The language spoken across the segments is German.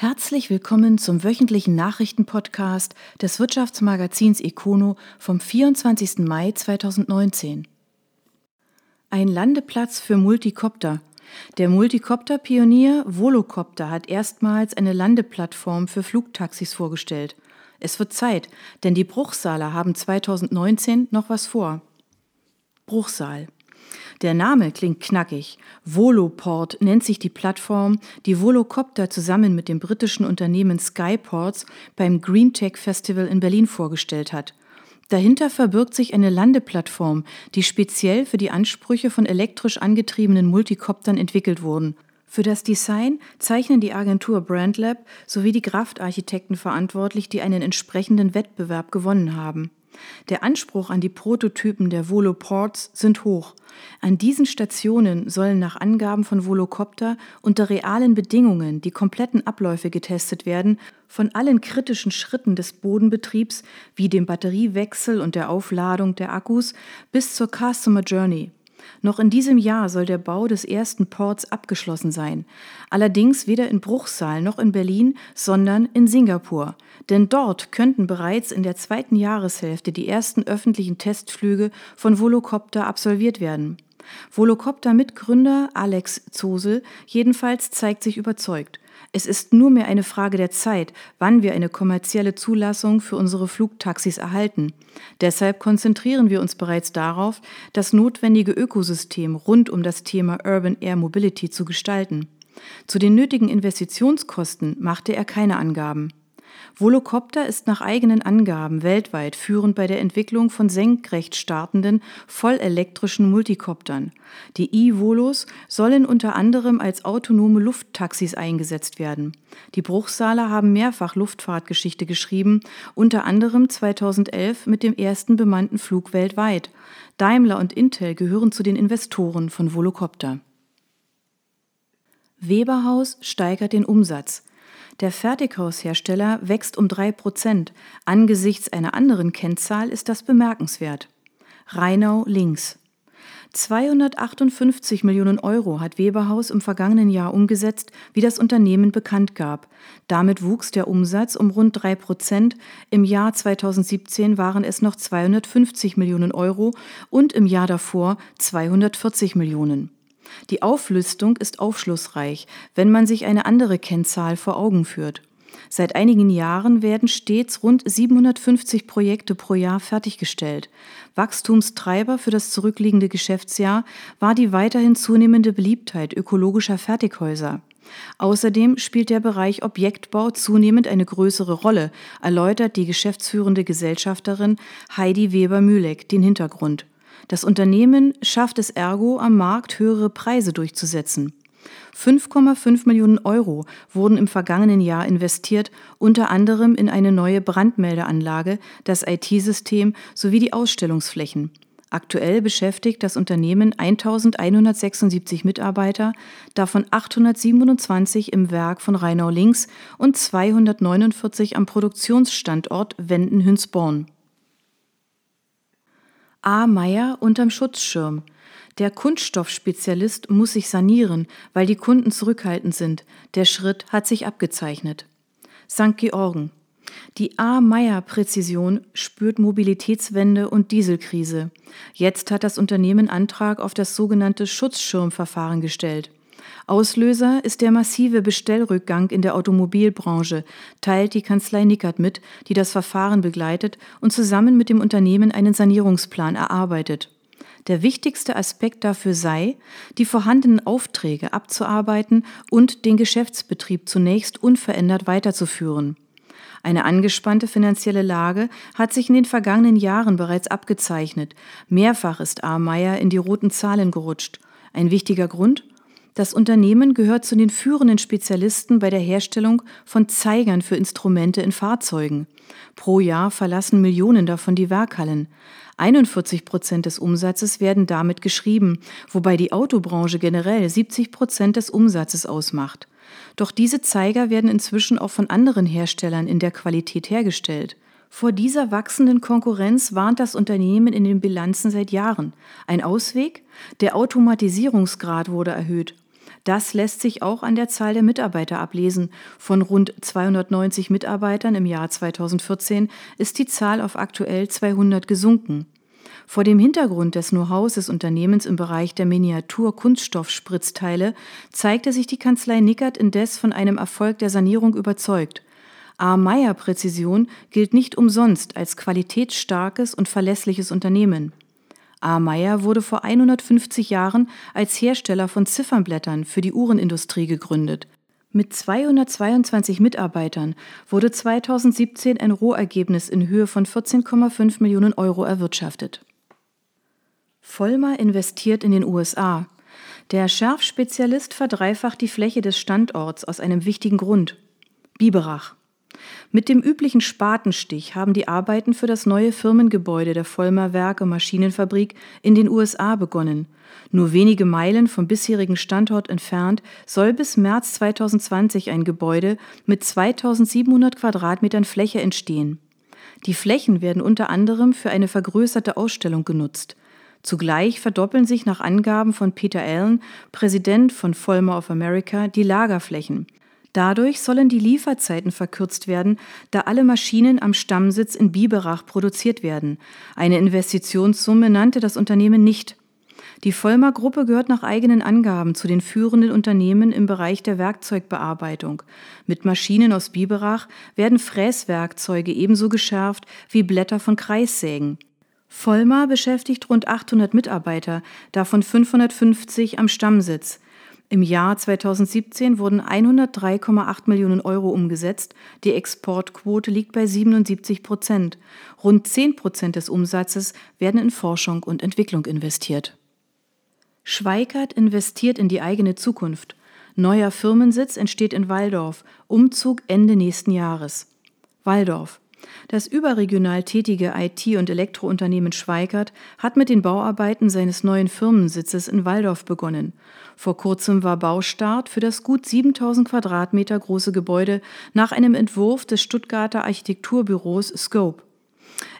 Herzlich willkommen zum wöchentlichen Nachrichtenpodcast des Wirtschaftsmagazins Econo vom 24. Mai 2019. Ein Landeplatz für Multicopter. Der Multicopter-Pionier Volocopter hat erstmals eine Landeplattform für Flugtaxis vorgestellt. Es wird Zeit, denn die Bruchsaler haben 2019 noch was vor. Bruchsal. Der Name klingt knackig. Voloport nennt sich die Plattform, die Volocopter zusammen mit dem britischen Unternehmen Skyports beim Green Tech Festival in Berlin vorgestellt hat. Dahinter verbirgt sich eine Landeplattform, die speziell für die Ansprüche von elektrisch angetriebenen Multicoptern entwickelt wurden. Für das Design zeichnen die Agentur Brandlab sowie die Kraftarchitekten verantwortlich, die einen entsprechenden Wettbewerb gewonnen haben. Der Anspruch an die Prototypen der Voloports sind hoch. An diesen Stationen sollen nach Angaben von Volocopter unter realen Bedingungen die kompletten Abläufe getestet werden, von allen kritischen Schritten des Bodenbetriebs wie dem Batteriewechsel und der Aufladung der Akkus bis zur Customer Journey. Noch in diesem Jahr soll der Bau des ersten Ports abgeschlossen sein. Allerdings weder in Bruchsal noch in Berlin, sondern in Singapur. Denn dort könnten bereits in der zweiten Jahreshälfte die ersten öffentlichen Testflüge von Volocopter absolviert werden. Volocopter-Mitgründer Alex Zosel jedenfalls zeigt sich überzeugt. Es ist nur mehr eine Frage der Zeit, wann wir eine kommerzielle Zulassung für unsere Flugtaxis erhalten. Deshalb konzentrieren wir uns bereits darauf, das notwendige Ökosystem rund um das Thema Urban Air Mobility zu gestalten. Zu den nötigen Investitionskosten machte er keine Angaben. Volocopter ist nach eigenen Angaben weltweit führend bei der Entwicklung von senkrecht startenden, vollelektrischen Multicoptern. Die E-Volos sollen unter anderem als autonome Lufttaxis eingesetzt werden. Die Bruchsaler haben mehrfach Luftfahrtgeschichte geschrieben, unter anderem 2011 mit dem ersten bemannten Flug weltweit. Daimler und Intel gehören zu den Investoren von Volocopter. Weberhaus steigert den Umsatz. Der Fertighaushersteller wächst um drei Prozent. Angesichts einer anderen Kennzahl ist das bemerkenswert. Rheinau links. 258 Millionen Euro hat Weberhaus im vergangenen Jahr umgesetzt, wie das Unternehmen bekannt gab. Damit wuchs der Umsatz um rund drei Prozent. Im Jahr 2017 waren es noch 250 Millionen Euro und im Jahr davor 240 Millionen. Die Auflistung ist aufschlussreich, wenn man sich eine andere Kennzahl vor Augen führt. Seit einigen Jahren werden stets rund 750 Projekte pro Jahr fertiggestellt. Wachstumstreiber für das zurückliegende Geschäftsjahr war die weiterhin zunehmende Beliebtheit ökologischer Fertighäuser. Außerdem spielt der Bereich Objektbau zunehmend eine größere Rolle, erläutert die geschäftsführende Gesellschafterin Heidi Weber-Mühleck den Hintergrund. Das Unternehmen schafft es ergo, am Markt höhere Preise durchzusetzen. 5,5 Millionen Euro wurden im vergangenen Jahr investiert, unter anderem in eine neue Brandmeldeanlage, das IT-System sowie die Ausstellungsflächen. Aktuell beschäftigt das Unternehmen 1176 Mitarbeiter, davon 827 im Werk von Rheinau Links und 249 am Produktionsstandort Wenden-Hünsborn. A. Meyer unterm Schutzschirm. Der Kunststoffspezialist muss sich sanieren, weil die Kunden zurückhaltend sind. Der Schritt hat sich abgezeichnet. St. Georgen. Die A. Meyer Präzision spürt Mobilitätswende und Dieselkrise. Jetzt hat das Unternehmen Antrag auf das sogenannte Schutzschirmverfahren gestellt. Auslöser ist der massive Bestellrückgang in der Automobilbranche, teilt die Kanzlei Nickert mit, die das Verfahren begleitet und zusammen mit dem Unternehmen einen Sanierungsplan erarbeitet. Der wichtigste Aspekt dafür sei, die vorhandenen Aufträge abzuarbeiten und den Geschäftsbetrieb zunächst unverändert weiterzuführen. Eine angespannte finanzielle Lage hat sich in den vergangenen Jahren bereits abgezeichnet. Mehrfach ist A. Meyer in die roten Zahlen gerutscht. Ein wichtiger Grund? Das Unternehmen gehört zu den führenden Spezialisten bei der Herstellung von Zeigern für Instrumente in Fahrzeugen. Pro Jahr verlassen Millionen davon die Werkhallen. 41 Prozent des Umsatzes werden damit geschrieben, wobei die Autobranche generell 70 Prozent des Umsatzes ausmacht. Doch diese Zeiger werden inzwischen auch von anderen Herstellern in der Qualität hergestellt. Vor dieser wachsenden Konkurrenz warnt das Unternehmen in den Bilanzen seit Jahren. Ein Ausweg? Der Automatisierungsgrad wurde erhöht Das lässt sich auch an der Zahl der Mitarbeiter ablesen. Von rund 290 Mitarbeitern im Jahr 2014 ist die Zahl auf aktuell 200 gesunken. Vor dem Hintergrund des Know-hows des Unternehmens im Bereich der Miniatur-Kunststoffspritzteile zeigte sich die Kanzlei Nickert indes von einem Erfolg der Sanierung überzeugt. A. Meyer Präzision gilt nicht umsonst als qualitätsstarkes und verlässliches Unternehmen. A. Meyer wurde vor 150 Jahren als Hersteller von Ziffernblättern für die Uhrenindustrie gegründet. Mit 222 Mitarbeitern wurde 2017 ein Rohergebnis in Höhe von 14,5 Millionen Euro erwirtschaftet. Vollmer investiert in den USA. Der Schärfspezialist verdreifacht die Fläche des Standorts aus einem wichtigen Grund. Biberach. Mit dem üblichen Spatenstich haben die Arbeiten für das neue Firmengebäude der Vollmer Werke Maschinenfabrik in den USA begonnen. Nur wenige Meilen vom bisherigen Standort entfernt soll bis März 2020 ein Gebäude mit 2700 Quadratmetern Fläche entstehen. Die Flächen werden unter anderem für eine vergrößerte Ausstellung genutzt. Zugleich verdoppeln sich nach Angaben von Peter Allen, Präsident von Vollmer of America, die Lagerflächen. Dadurch sollen die Lieferzeiten verkürzt werden, da alle Maschinen am Stammsitz in Biberach produziert werden. Eine Investitionssumme nannte das Unternehmen nicht. Die Vollmer Gruppe gehört nach eigenen Angaben zu den führenden Unternehmen im Bereich der Werkzeugbearbeitung. Mit Maschinen aus Biberach werden Fräswerkzeuge ebenso geschärft wie Blätter von Kreissägen. Vollmar beschäftigt rund 800 Mitarbeiter, davon 550 am Stammsitz. Im Jahr 2017 wurden 103,8 Millionen Euro umgesetzt. Die Exportquote liegt bei 77 Prozent. Rund 10 Prozent des Umsatzes werden in Forschung und Entwicklung investiert. Schweikert investiert in die eigene Zukunft. Neuer Firmensitz entsteht in Waldorf. Umzug Ende nächsten Jahres. Waldorf. Das überregional tätige IT- und Elektrounternehmen Schweikert hat mit den Bauarbeiten seines neuen Firmensitzes in Waldorf begonnen. Vor kurzem war Baustart für das gut 7000 Quadratmeter große Gebäude nach einem Entwurf des Stuttgarter Architekturbüros Scope.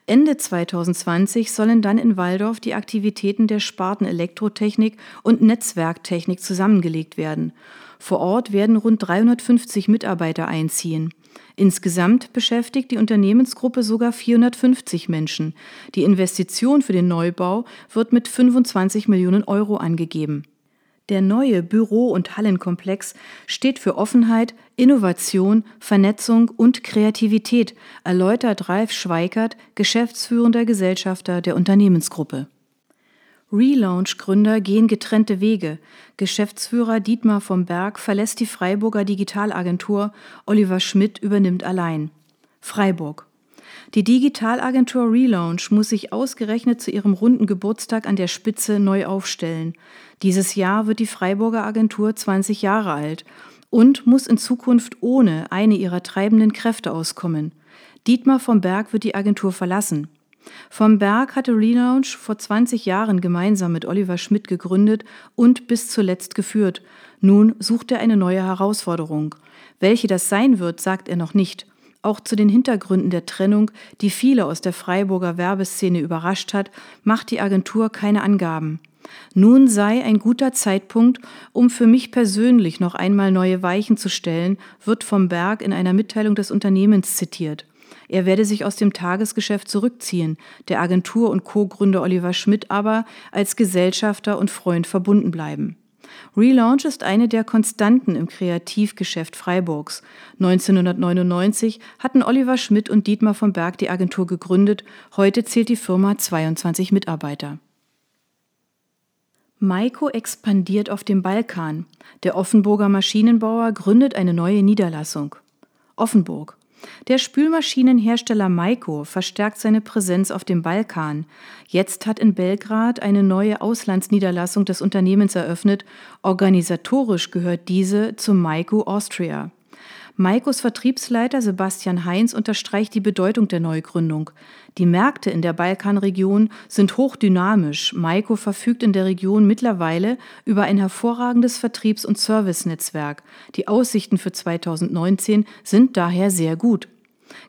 Ende 2020 sollen dann in Waldorf die Aktivitäten der Sparten Elektrotechnik und Netzwerktechnik zusammengelegt werden. Vor Ort werden rund 350 Mitarbeiter einziehen. Insgesamt beschäftigt die Unternehmensgruppe sogar 450 Menschen. Die Investition für den Neubau wird mit 25 Millionen Euro angegeben. Der neue Büro- und Hallenkomplex steht für Offenheit, Innovation, Vernetzung und Kreativität, erläutert Ralf Schweikert, geschäftsführender Gesellschafter der Unternehmensgruppe. Relaunch-Gründer gehen getrennte Wege. Geschäftsführer Dietmar vom Berg verlässt die Freiburger Digitalagentur, Oliver Schmidt übernimmt allein. Freiburg. Die Digitalagentur Relaunch muss sich ausgerechnet zu ihrem runden Geburtstag an der Spitze neu aufstellen. Dieses Jahr wird die Freiburger Agentur 20 Jahre alt und muss in Zukunft ohne eine ihrer treibenden Kräfte auskommen. Dietmar vom Berg wird die Agentur verlassen. Vom Berg hatte Relaunch vor 20 Jahren gemeinsam mit Oliver Schmidt gegründet und bis zuletzt geführt. Nun sucht er eine neue Herausforderung. Welche das sein wird, sagt er noch nicht. Auch zu den Hintergründen der Trennung, die viele aus der Freiburger Werbeszene überrascht hat, macht die Agentur keine Angaben. Nun sei ein guter Zeitpunkt, um für mich persönlich noch einmal neue Weichen zu stellen, wird vom Berg in einer Mitteilung des Unternehmens zitiert. Er werde sich aus dem Tagesgeschäft zurückziehen, der Agentur und Co-Gründer Oliver Schmidt aber als Gesellschafter und Freund verbunden bleiben. Relaunch ist eine der Konstanten im Kreativgeschäft Freiburgs. 1999 hatten Oliver Schmidt und Dietmar von Berg die Agentur gegründet. Heute zählt die Firma 22 Mitarbeiter. Maiko expandiert auf dem Balkan. Der Offenburger Maschinenbauer gründet eine neue Niederlassung. Offenburg. Der Spülmaschinenhersteller Maiko verstärkt seine Präsenz auf dem Balkan. Jetzt hat in Belgrad eine neue Auslandsniederlassung des Unternehmens eröffnet. Organisatorisch gehört diese zu Maiko Austria. Maikos Vertriebsleiter Sebastian Heinz unterstreicht die Bedeutung der Neugründung. Die Märkte in der Balkanregion sind hochdynamisch. Maiko verfügt in der Region mittlerweile über ein hervorragendes Vertriebs- und Servicenetzwerk. Die Aussichten für 2019 sind daher sehr gut.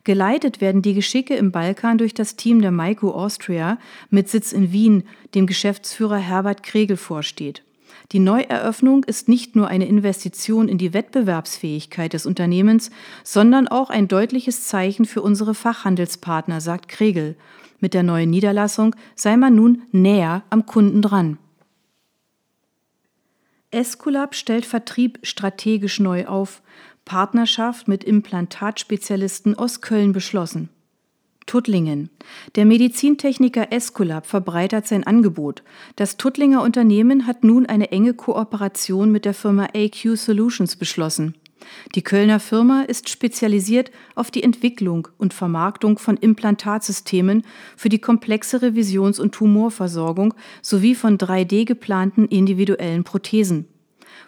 Geleitet werden die Geschicke im Balkan durch das Team der Maiko Austria mit Sitz in Wien, dem Geschäftsführer Herbert Kregel vorsteht. Die Neueröffnung ist nicht nur eine Investition in die Wettbewerbsfähigkeit des Unternehmens, sondern auch ein deutliches Zeichen für unsere Fachhandelspartner, sagt Kregel. Mit der neuen Niederlassung sei man nun näher am Kunden dran. Esculap stellt Vertrieb strategisch neu auf. Partnerschaft mit Implantatspezialisten aus Köln beschlossen. Tuttlingen. Der Medizintechniker Esculap verbreitert sein Angebot. Das Tuttlinger Unternehmen hat nun eine enge Kooperation mit der Firma AQ Solutions beschlossen. Die Kölner Firma ist spezialisiert auf die Entwicklung und Vermarktung von Implantatsystemen für die komplexe Revisions- und Tumorversorgung sowie von 3D geplanten individuellen Prothesen.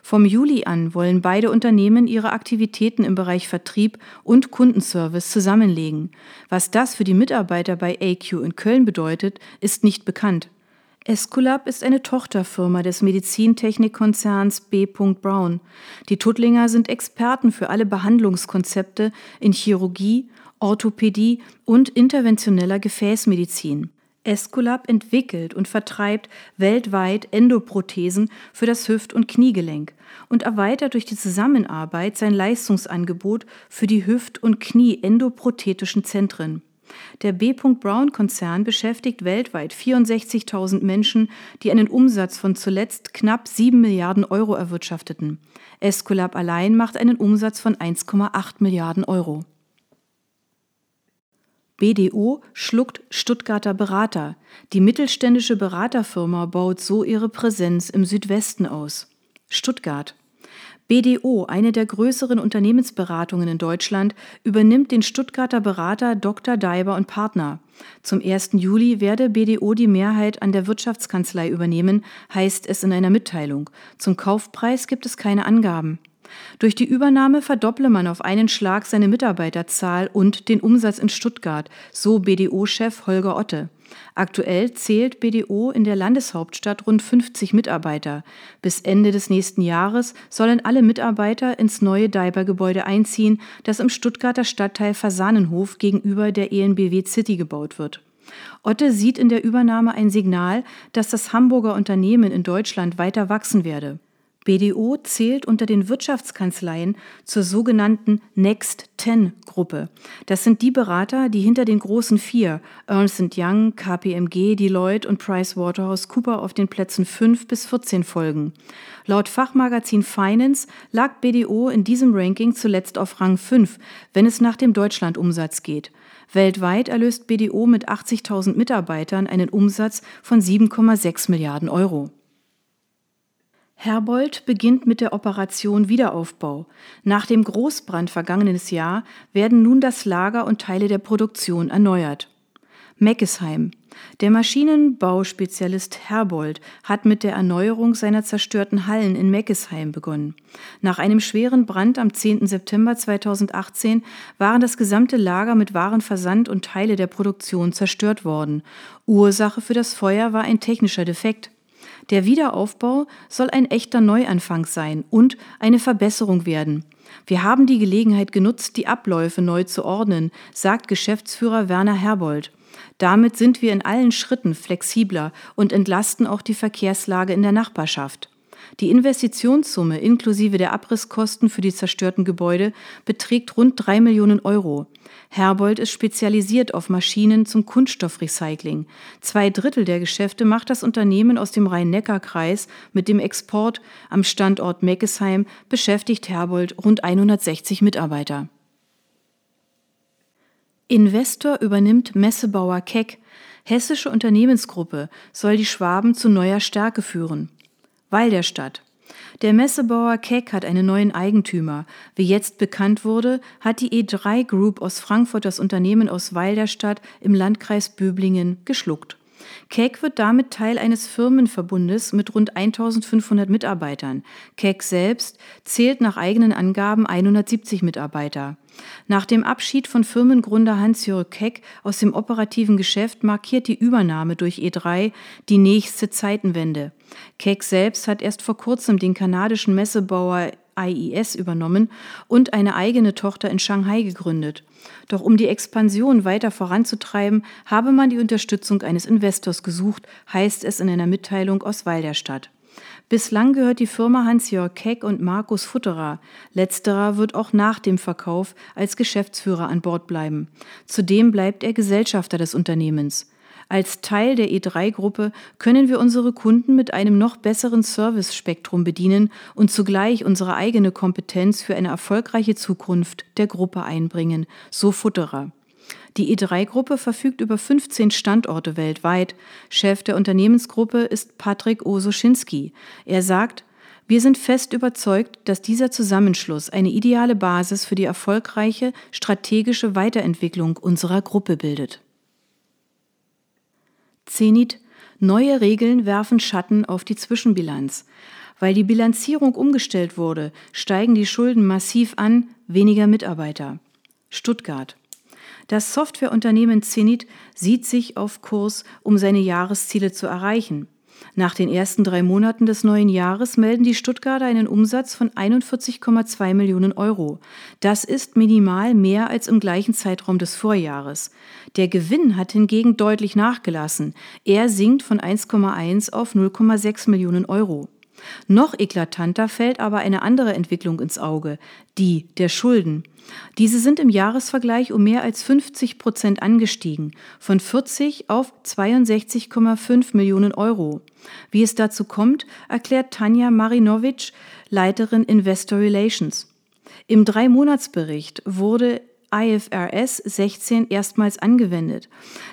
Vom Juli an wollen beide Unternehmen ihre Aktivitäten im Bereich Vertrieb und Kundenservice zusammenlegen. Was das für die Mitarbeiter bei AQ in Köln bedeutet, ist nicht bekannt. Esculap ist eine Tochterfirma des Medizintechnikkonzerns B. Brown. Die Tuttlinger sind Experten für alle Behandlungskonzepte in Chirurgie, Orthopädie und interventioneller Gefäßmedizin. Esculap entwickelt und vertreibt weltweit Endoprothesen für das Hüft- und Kniegelenk und erweitert durch die Zusammenarbeit sein Leistungsangebot für die Hüft- und Knie-endoprothetischen Zentren. Der B. Brown-Konzern beschäftigt weltweit 64.000 Menschen, die einen Umsatz von zuletzt knapp 7 Milliarden Euro erwirtschafteten. Esculap allein macht einen Umsatz von 1,8 Milliarden Euro. BDO schluckt Stuttgarter Berater. Die mittelständische Beraterfirma baut so ihre Präsenz im Südwesten aus. Stuttgart. BDO, eine der größeren Unternehmensberatungen in Deutschland, übernimmt den Stuttgarter Berater Dr. Daiber und Partner. Zum 1. Juli werde BDO die Mehrheit an der Wirtschaftskanzlei übernehmen, heißt es in einer Mitteilung. Zum Kaufpreis gibt es keine Angaben. Durch die Übernahme verdopple man auf einen Schlag seine Mitarbeiterzahl und den Umsatz in Stuttgart, so BDO-Chef Holger Otte. Aktuell zählt BDO in der Landeshauptstadt rund 50 Mitarbeiter. Bis Ende des nächsten Jahres sollen alle Mitarbeiter ins neue Daiber-Gebäude einziehen, das im Stuttgarter Stadtteil Fasanenhof gegenüber der ENBW City gebaut wird. Otte sieht in der Übernahme ein Signal, dass das Hamburger Unternehmen in Deutschland weiter wachsen werde. BDO zählt unter den Wirtschaftskanzleien zur sogenannten Next Ten Gruppe. Das sind die Berater, die hinter den großen vier Ernst Young, KPMG, Deloitte und PricewaterhouseCooper auf den Plätzen 5 bis 14 folgen. Laut Fachmagazin Finance lag BDO in diesem Ranking zuletzt auf Rang 5, wenn es nach dem Deutschlandumsatz geht. Weltweit erlöst BDO mit 80.000 Mitarbeitern einen Umsatz von 7,6 Milliarden Euro. Herbold beginnt mit der Operation Wiederaufbau. Nach dem Großbrand vergangenes Jahr werden nun das Lager und Teile der Produktion erneuert. Meckesheim. Der Maschinenbauspezialist Herbold hat mit der Erneuerung seiner zerstörten Hallen in Meckesheim begonnen. Nach einem schweren Brand am 10. September 2018 waren das gesamte Lager mit Warenversand und Teile der Produktion zerstört worden. Ursache für das Feuer war ein technischer Defekt. Der Wiederaufbau soll ein echter Neuanfang sein und eine Verbesserung werden. Wir haben die Gelegenheit genutzt, die Abläufe neu zu ordnen, sagt Geschäftsführer Werner Herbold. Damit sind wir in allen Schritten flexibler und entlasten auch die Verkehrslage in der Nachbarschaft. Die Investitionssumme inklusive der Abrisskosten für die zerstörten Gebäude beträgt rund drei Millionen Euro. Herbold ist spezialisiert auf Maschinen zum Kunststoffrecycling. Zwei Drittel der Geschäfte macht das Unternehmen aus dem Rhein-Neckar-Kreis. Mit dem Export am Standort Meckesheim beschäftigt Herbold rund 160 Mitarbeiter. Investor übernimmt Messebauer Keck. Hessische Unternehmensgruppe soll die Schwaben zu neuer Stärke führen. Weil der Stadt. Der Messebauer Keck hat einen neuen Eigentümer. Wie jetzt bekannt wurde, hat die E3 Group aus Frankfurt das Unternehmen aus Weil der Stadt im Landkreis Böblingen geschluckt. Keck wird damit Teil eines Firmenverbundes mit rund 1500 Mitarbeitern. Keck selbst zählt nach eigenen Angaben 170 Mitarbeiter. Nach dem Abschied von Firmengründer Hans-Jörg Keck aus dem operativen Geschäft markiert die Übernahme durch E3 die nächste Zeitenwende. Keck selbst hat erst vor kurzem den kanadischen Messebauer IES übernommen und eine eigene Tochter in Shanghai gegründet. Doch um die Expansion weiter voranzutreiben, habe man die Unterstützung eines Investors gesucht, heißt es in einer Mitteilung aus Weil der Stadt. Bislang gehört die Firma Hans-Jörg Keck und Markus Futterer. Letzterer wird auch nach dem Verkauf als Geschäftsführer an Bord bleiben. Zudem bleibt er Gesellschafter des Unternehmens. Als Teil der E3-Gruppe können wir unsere Kunden mit einem noch besseren Service-Spektrum bedienen und zugleich unsere eigene Kompetenz für eine erfolgreiche Zukunft der Gruppe einbringen, so Futterer. Die E3-Gruppe verfügt über 15 Standorte weltweit. Chef der Unternehmensgruppe ist Patrick Ososchinski. Er sagt, wir sind fest überzeugt, dass dieser Zusammenschluss eine ideale Basis für die erfolgreiche strategische Weiterentwicklung unserer Gruppe bildet. Zenit Neue Regeln werfen Schatten auf die Zwischenbilanz. Weil die Bilanzierung umgestellt wurde, steigen die Schulden massiv an, weniger Mitarbeiter. Stuttgart. Das Softwareunternehmen Zenit sieht sich auf Kurs, um seine Jahresziele zu erreichen. Nach den ersten drei Monaten des neuen Jahres melden die Stuttgarter einen Umsatz von 41,2 Millionen Euro. Das ist minimal mehr als im gleichen Zeitraum des Vorjahres. Der Gewinn hat hingegen deutlich nachgelassen. Er sinkt von 1,1 auf 0,6 Millionen Euro. Noch eklatanter fällt aber eine andere Entwicklung ins Auge, die der Schulden. Diese sind im Jahresvergleich um mehr als 50 Prozent angestiegen, von 40 auf 62,5 Millionen Euro. Wie es dazu kommt, erklärt Tanja Marinovic, Leiterin Investor Relations. Im Drei-Monats-Bericht wurde IFRS 16 erstmals angewendet.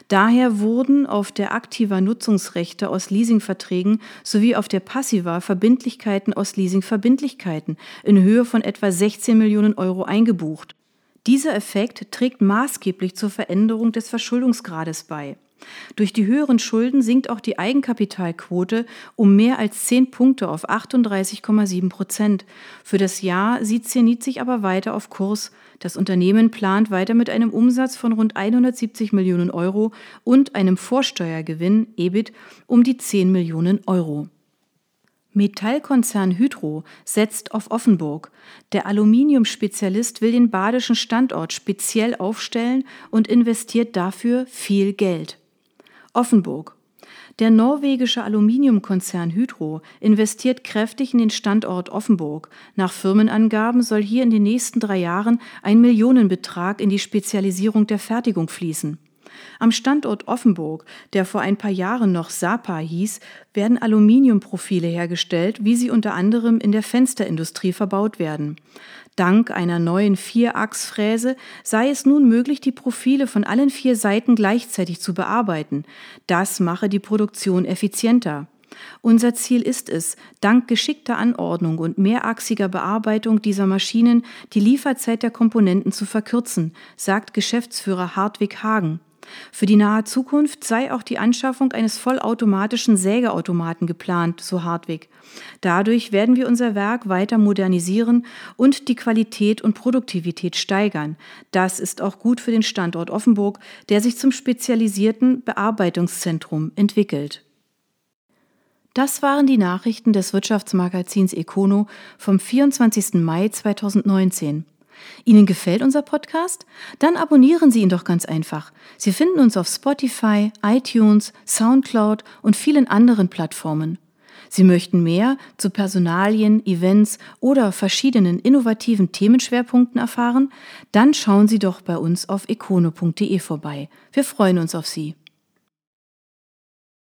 Daher wurden auf der aktiver Nutzungsrechte aus Leasingverträgen sowie auf der passiver Verbindlichkeiten aus Leasingverbindlichkeiten in Höhe von etwa 16 Millionen Euro eingebucht. Dieser Effekt trägt maßgeblich zur Veränderung des Verschuldungsgrades bei. Durch die höheren Schulden sinkt auch die Eigenkapitalquote um mehr als 10 Punkte auf 38,7 Prozent. Für das Jahr sieht Zenit sich aber weiter auf Kurs. Das Unternehmen plant weiter mit einem Umsatz von rund 170 Millionen Euro und einem Vorsteuergewinn EBIT um die 10 Millionen Euro. Metallkonzern Hydro setzt auf Offenburg. Der Aluminiumspezialist will den badischen Standort speziell aufstellen und investiert dafür viel Geld. Offenburg. Der norwegische Aluminiumkonzern Hydro investiert kräftig in den Standort Offenburg. Nach Firmenangaben soll hier in den nächsten drei Jahren ein Millionenbetrag in die Spezialisierung der Fertigung fließen. Am Standort Offenburg, der vor ein paar Jahren noch Sapa hieß, werden Aluminiumprofile hergestellt, wie sie unter anderem in der Fensterindustrie verbaut werden. Dank einer neuen Vierachsfräse sei es nun möglich, die Profile von allen vier Seiten gleichzeitig zu bearbeiten. Das mache die Produktion effizienter. Unser Ziel ist es, dank geschickter Anordnung und mehrachsiger Bearbeitung dieser Maschinen die Lieferzeit der Komponenten zu verkürzen, sagt Geschäftsführer Hartwig Hagen. Für die nahe Zukunft sei auch die Anschaffung eines vollautomatischen Sägeautomaten geplant, so Hartwig. Dadurch werden wir unser Werk weiter modernisieren und die Qualität und Produktivität steigern. Das ist auch gut für den Standort Offenburg, der sich zum spezialisierten Bearbeitungszentrum entwickelt. Das waren die Nachrichten des Wirtschaftsmagazins Econo vom 24. Mai 2019. Ihnen gefällt unser Podcast? Dann abonnieren Sie ihn doch ganz einfach. Sie finden uns auf Spotify, iTunes, SoundCloud und vielen anderen Plattformen. Sie möchten mehr zu Personalien, Events oder verschiedenen innovativen Themenschwerpunkten erfahren? Dann schauen Sie doch bei uns auf econo.de vorbei. Wir freuen uns auf Sie.